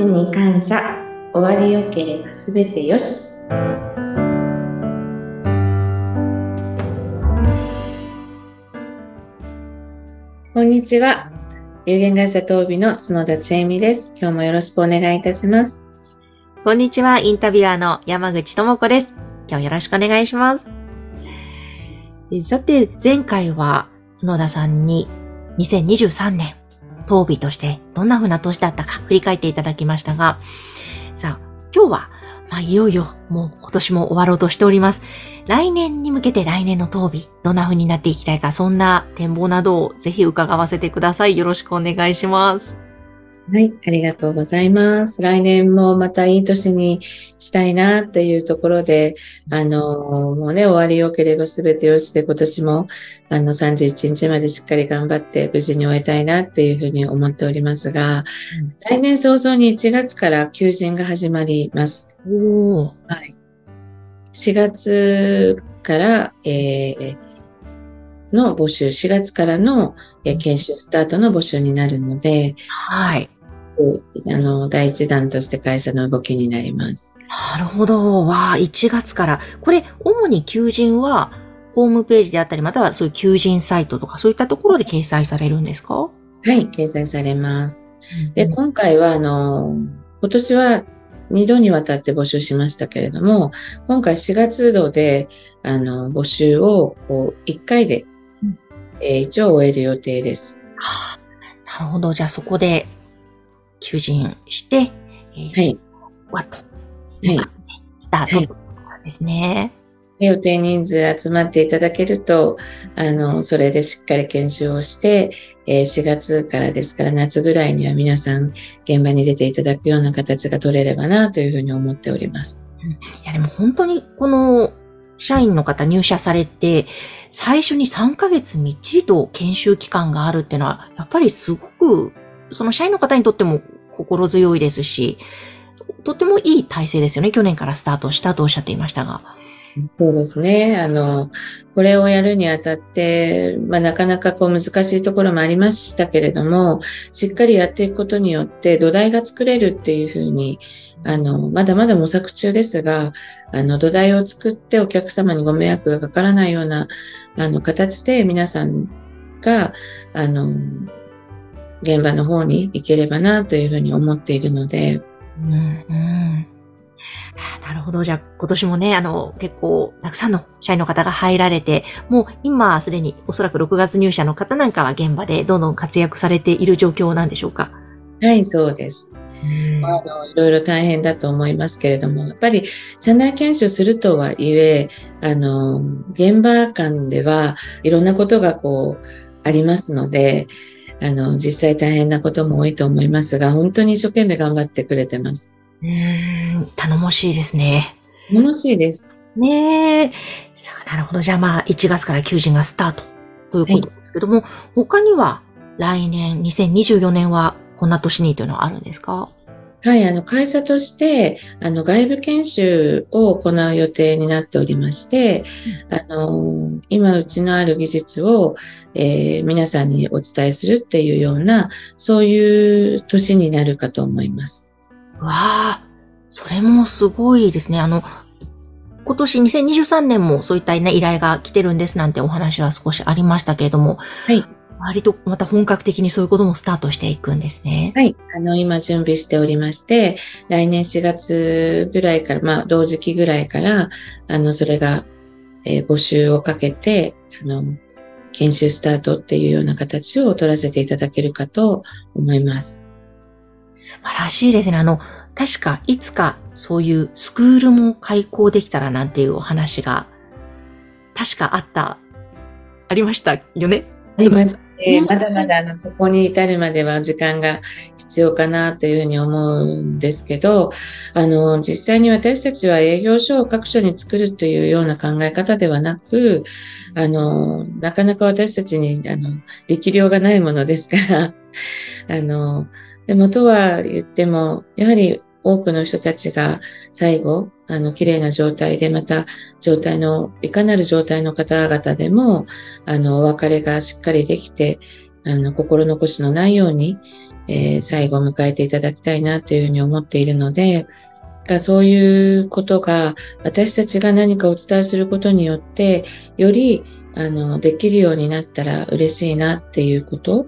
ちに感謝。終わりよければすべてよし。こんにちは。有限会社東美の角田千恵美です。今日もよろしくお願いいたします。こんにちは、インタビュアーの山口智子です。今日よろしくお願いします。さて、前回は角田さんに2023年、当日としてどんな風な年だったか振り返っていただきましたが、さあ、今日は、まあ、いよいよもう今年も終わろうとしております。来年に向けて来年の当日、どんな風になっていきたいか、そんな展望などをぜひ伺わせてください。よろしくお願いします。はい、ありがとうございます。来年もまたいい年にしたいなっていうところで、あの、もうね、終わり良ければ全てよしで今年も、あの、31日までしっかり頑張って無事に終えたいなっていうふうに思っておりますが、うん来年早々に1月から求人が始まります。おー。はい。4月から、えーの募集、4月からの、えー研修スタートの募集になるので、はい。あの、第一弾として会社の動きになります。なるほど。わあ、1月から。これ、主に求人は、ホームページであったり、またはそういう求人サイトとか、そういったところで掲載されるんですか？はい、掲載されます。で、うん今回は、あの、今年は2度にわたって募集しましたけれども、今回4月度で、あの、募集を、こう、1回でうん、えー一応終える予定です。あなるほど。じゃあそこで、求人して、えーはい。わっと、はいスタートですね。予定人数集まっていただけると、あの、それでしっかり研修をして、えー4月からですから夏ぐらいには皆さん現場に出ていただくような形が取れればなというふうに思っております。いや、でも本当に、この、社員の方入社されて、最初に3ヶ月みっちりと研修期間があるっていうのは、やっぱりすごく、その社員の方にとっても心強いですし、とてもいい体制ですよね。去年からスタートしたとおっしゃっていましたが。そうですね。あの、これをやるにあたって、まあ、なかなかこう難しいところもありましたけれども、しっかりやっていくことによって土台が作れるっていうふうに、あの、まだまだ模索中ですが、あの、土台を作ってお客様にご迷惑がかからないような、あの、形で皆さんが、あの、現場の方に行ければなというふうに思っているので、うん、うん。はあなるほど。じゃあ今年もね、あの、結構たくさんの社員の方が入られて、もう今すでにおそらく6月入社の方なんかは現場でどんどん活躍されている状況なんでしょうか？はい、そうです。うんあの、いろいろ大変だと思いますけれども、やっぱり社内研修するとはいえ、あの、現場間ではいろんなことがこう、ありますので、あの、実際大変なことも多いと思いますが、本当に一生懸命頑張ってくれてます。うーん、頼もしいですね。楽しいです。ねえ。さあ、なるほど。じゃあまあ、1月から求人がスタートということですけども、他には来年、2024年はこんな年にというのはあるんですか？はい、あの、会社として、あの、外部研修を行う予定になっておりまして、あの、今、うちのある技術を、えー皆さんにお伝えするっていうような、そういう年になるかと思います。わあ、それもすごいですね。あの、今年2023年もそういった、ね、依頼が来てるんですなんてお話は少しありましたけれども、はい。割とまた本格的にそういうこともスタートしていくんですね。はい。あの、今準備しておりまして、来年4月ぐらいから、まあ、同時期ぐらいから、あの、それが、えー募集をかけて、あの、研修スタートっていうような形を取らせていただけるかと思います。素晴らしいですね。あの、確かいつかそういうスクールも開講できたらなんていうお話が、確かあった、ありましたよね。あります。えーねまだまだあのそこに至るまでは時間が必要かなというふうに思うんですけど、あの、実際に私たちは営業所を各所に作るというような考え方ではなく、あの、なかなか私たちに、あの、力量がないものですから、あの、でもとは言っても、やはり多くの人たちが最後、あの、綺麗な状態で、また、状態の、いかなる状態の方々でも、あの、お別れがしっかりできて、あの、心残しのないように、えー、最後を迎えていただきたいなというふうに思っているので、がそういうことが私たちが何かお伝えすることによってよりあのできるようになったら嬉しいなっていうこと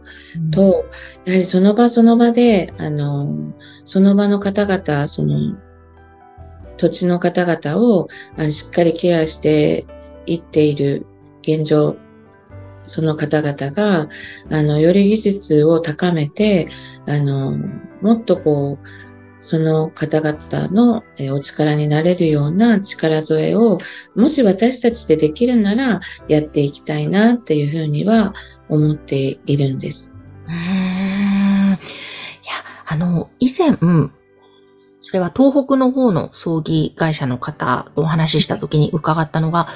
と、うん、やはりその場その場であのその場の方々その土地の方々をあのしっかりケアしていっている現状その方々が、あの、より技術を高めて、あの、もっとこう、その方々のお力になれるような力添えを、もし私たちでできるならやっていきたいなっていうふうには思っているんです。うん。いや、あの、以前、それは東北の方の葬儀会社の方とお話しした時に伺ったのが、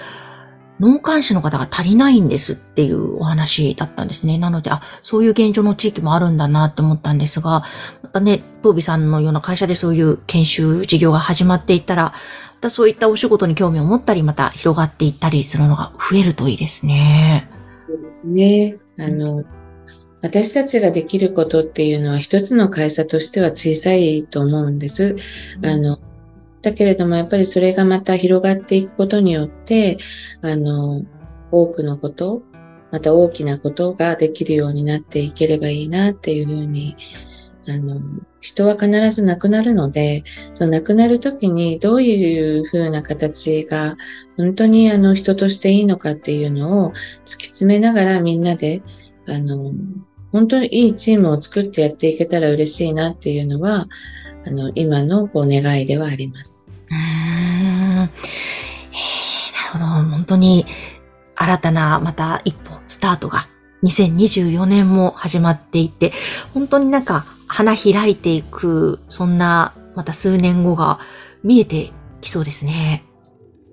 農幹士の方が足りないんですっていうお話だったんですね。なので、あ、そういう現状の地域もあるんだなって思ったんですが、またね、東美さんのような会社でそういう研修事業が始まっていったら、またそういったお仕事に興味を持ったり、また広がっていったりするのが増えるといいですね。そうですね。あの、私たちができることっていうのは一つの会社としては小さいと思うんです。あの、だけれども、やっぱりそれがまた広がっていくことによって、あの、多くのこと、また大きなことができるようになっていければいいなっていうふうに、あの、人は必ず亡くなるので、その亡くなる時にどういうふうな形が本当にあの人としていいのかっていうのを突き詰めながらみんなで、あの、本当にいいチームを作ってやっていけたら嬉しいなっていうのは、あの、今のこう願いではあります。うん。なるほど。本当に新たなまた一歩、スタートが2024年も始まっていて、本当になんか花開いていく、そんなまた数年後が見えてきそうですね。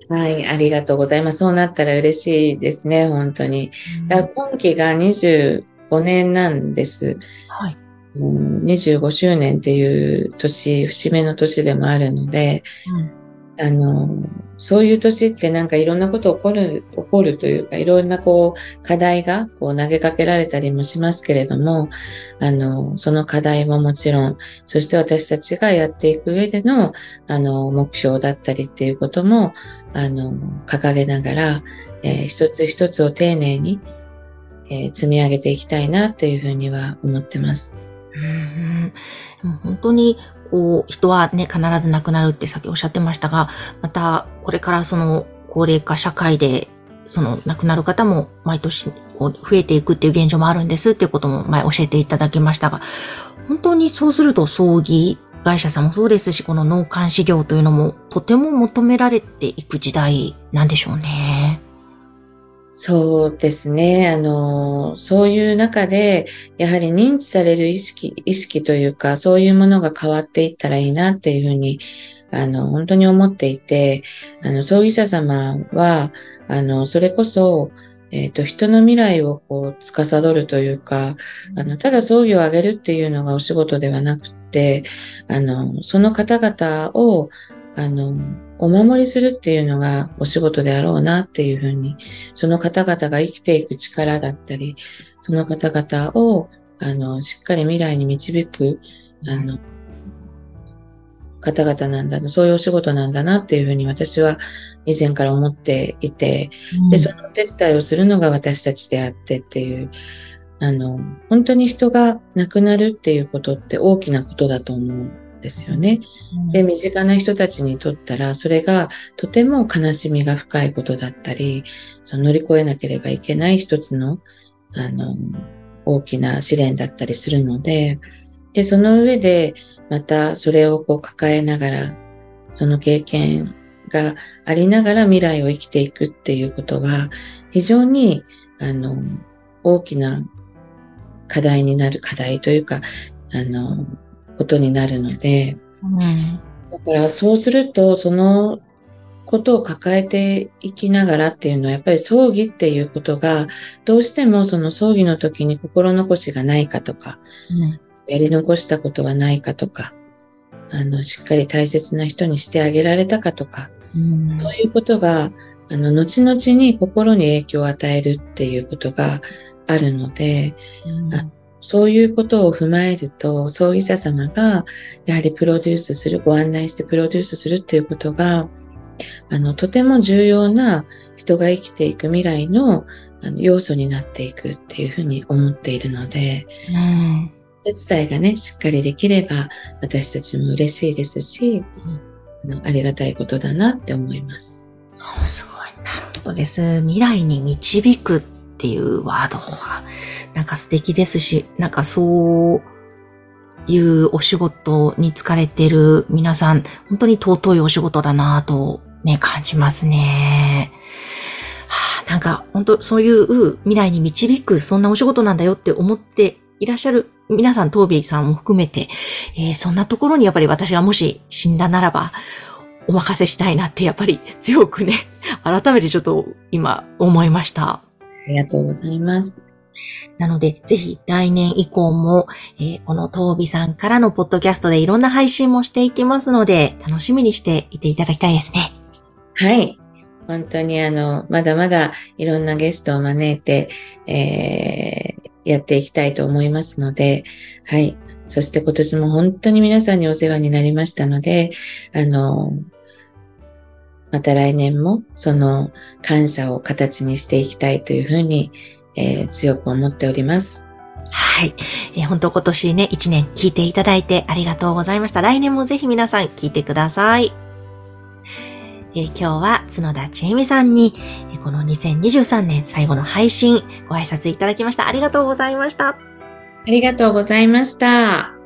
はい、ありがとうございます。そうなったら嬉しいですね、本当に。だ今期が25年なんです。はい。25周年っていう年、節目の年でもあるので、うん、あの、そういう年ってなんかいろんなこと起こる、起こるというか、いろんなこう課題がこう投げかけられたりもしますけれども、あの、その課題ももちろん、そして私たちがやっていく上での、あの、目標だったりっていうことも、あの、書かれながら、えー、一つ一つを丁寧に、えー、積み上げていきたいなっていうふうには思ってます。うん本当に、こう、人はね、必ず亡くなるってさっきおっしゃってましたが、また、これからその、高齢化社会で、その、亡くなる方も毎年、こう、増えていくっていう現状もあるんですっていうことも前教えていただきましたが、本当にそうすると葬儀会社さんもそうですし、この農幹事業というのもとても求められていく時代なんでしょうね。そうですね。あの、そういう中で、やはり認知される意識、意識というか、そういうものが変わっていったらいいなっていうふうに、あの、本当に思っていて、あの、葬儀者様は、あの、それこそ、えっ、ー、と、人の未来をこう、司るというか、あの、ただ葬儀をあげるっていうのがお仕事ではなくて、あの、その方々を、あの、お守りするっていうのがお仕事であろうなっていうふうに、その方々が生きていく力だったり、その方々を、あの、しっかり未来に導く、あの、方々なんだな、そういうお仕事なんだなっていうふうに私は以前から思っていて、うん、で、そのお手伝いをするのが私たちであってっていう、あの、本当に人が亡くなるっていうことって大きなことだと思うですよね。で、身近な人たちにとったら、それがとても悲しみが深いことだったり、その乗り越えなければいけない一つの、あの、大きな試練だったりするので、で、その上で、またそれをこう抱えながら、その経験がありながら未来を生きていくっていうことは、非常に、あの、大きな課題になる、課題というか、あの、ことになるので、うん、だからそうすると、そのことを抱えていきながらっていうのは、やっぱり葬儀っていうことが、どうしてもその葬儀の時に心残しがないかとか、うん、やり残したことはないかとか、あの、しっかり大切な人にしてあげられたかとか、うん、そういうことが、あの、後々に心に影響を与えるっていうことが、あるので、うん。あそういうことを踏まえると、葬儀者様が、やはりプロデュースする、ご案内してプロデュースするっていうことが、あの、とても重要な人が生きていく未来のあの要素になっていくっていうふうに思っているので、うんお手伝いがね、しっかりできれば、私たちも嬉しいですし、あのありがたいことだなって思います。すごい。なるほどです。未来に導くっていうワードは、なんか素敵ですし、なんかそういうお仕事に疲れてる皆さん、本当に尊いお仕事だなぁとね、感じますね。はあ、なんか本当そういう未来に導く、そんなお仕事なんだよって思っていらっしゃる皆さん、トービーさんも含めて、えーそんなところにやっぱり私がもし死んだならば、お任せしたいなってやっぱり強くね、改めてちょっと今思いました。ありがとうございます。なので、ぜひ来年以降も、えーこのトービさんからのポッドキャストでいろんな配信もしていきますので、楽しみにしていていただきたいですね。はい。本当にあの、まだまだいろんなゲストを招いて、えーやっていきたいと思いますので、はい。そして今年も本当に皆さんにお世話になりましたので、あの、また来年もその感謝を形にしていきたいというふうに、えー強く思っております。はい。えー本当今年ね、一年聞いていただいてありがとうございました。来年もぜひ皆さん聞いてください。えー今日は角田千恵美さんに、えーこの2023年最後の配信ご挨拶いただきました。ありがとうございました。ありがとうございました。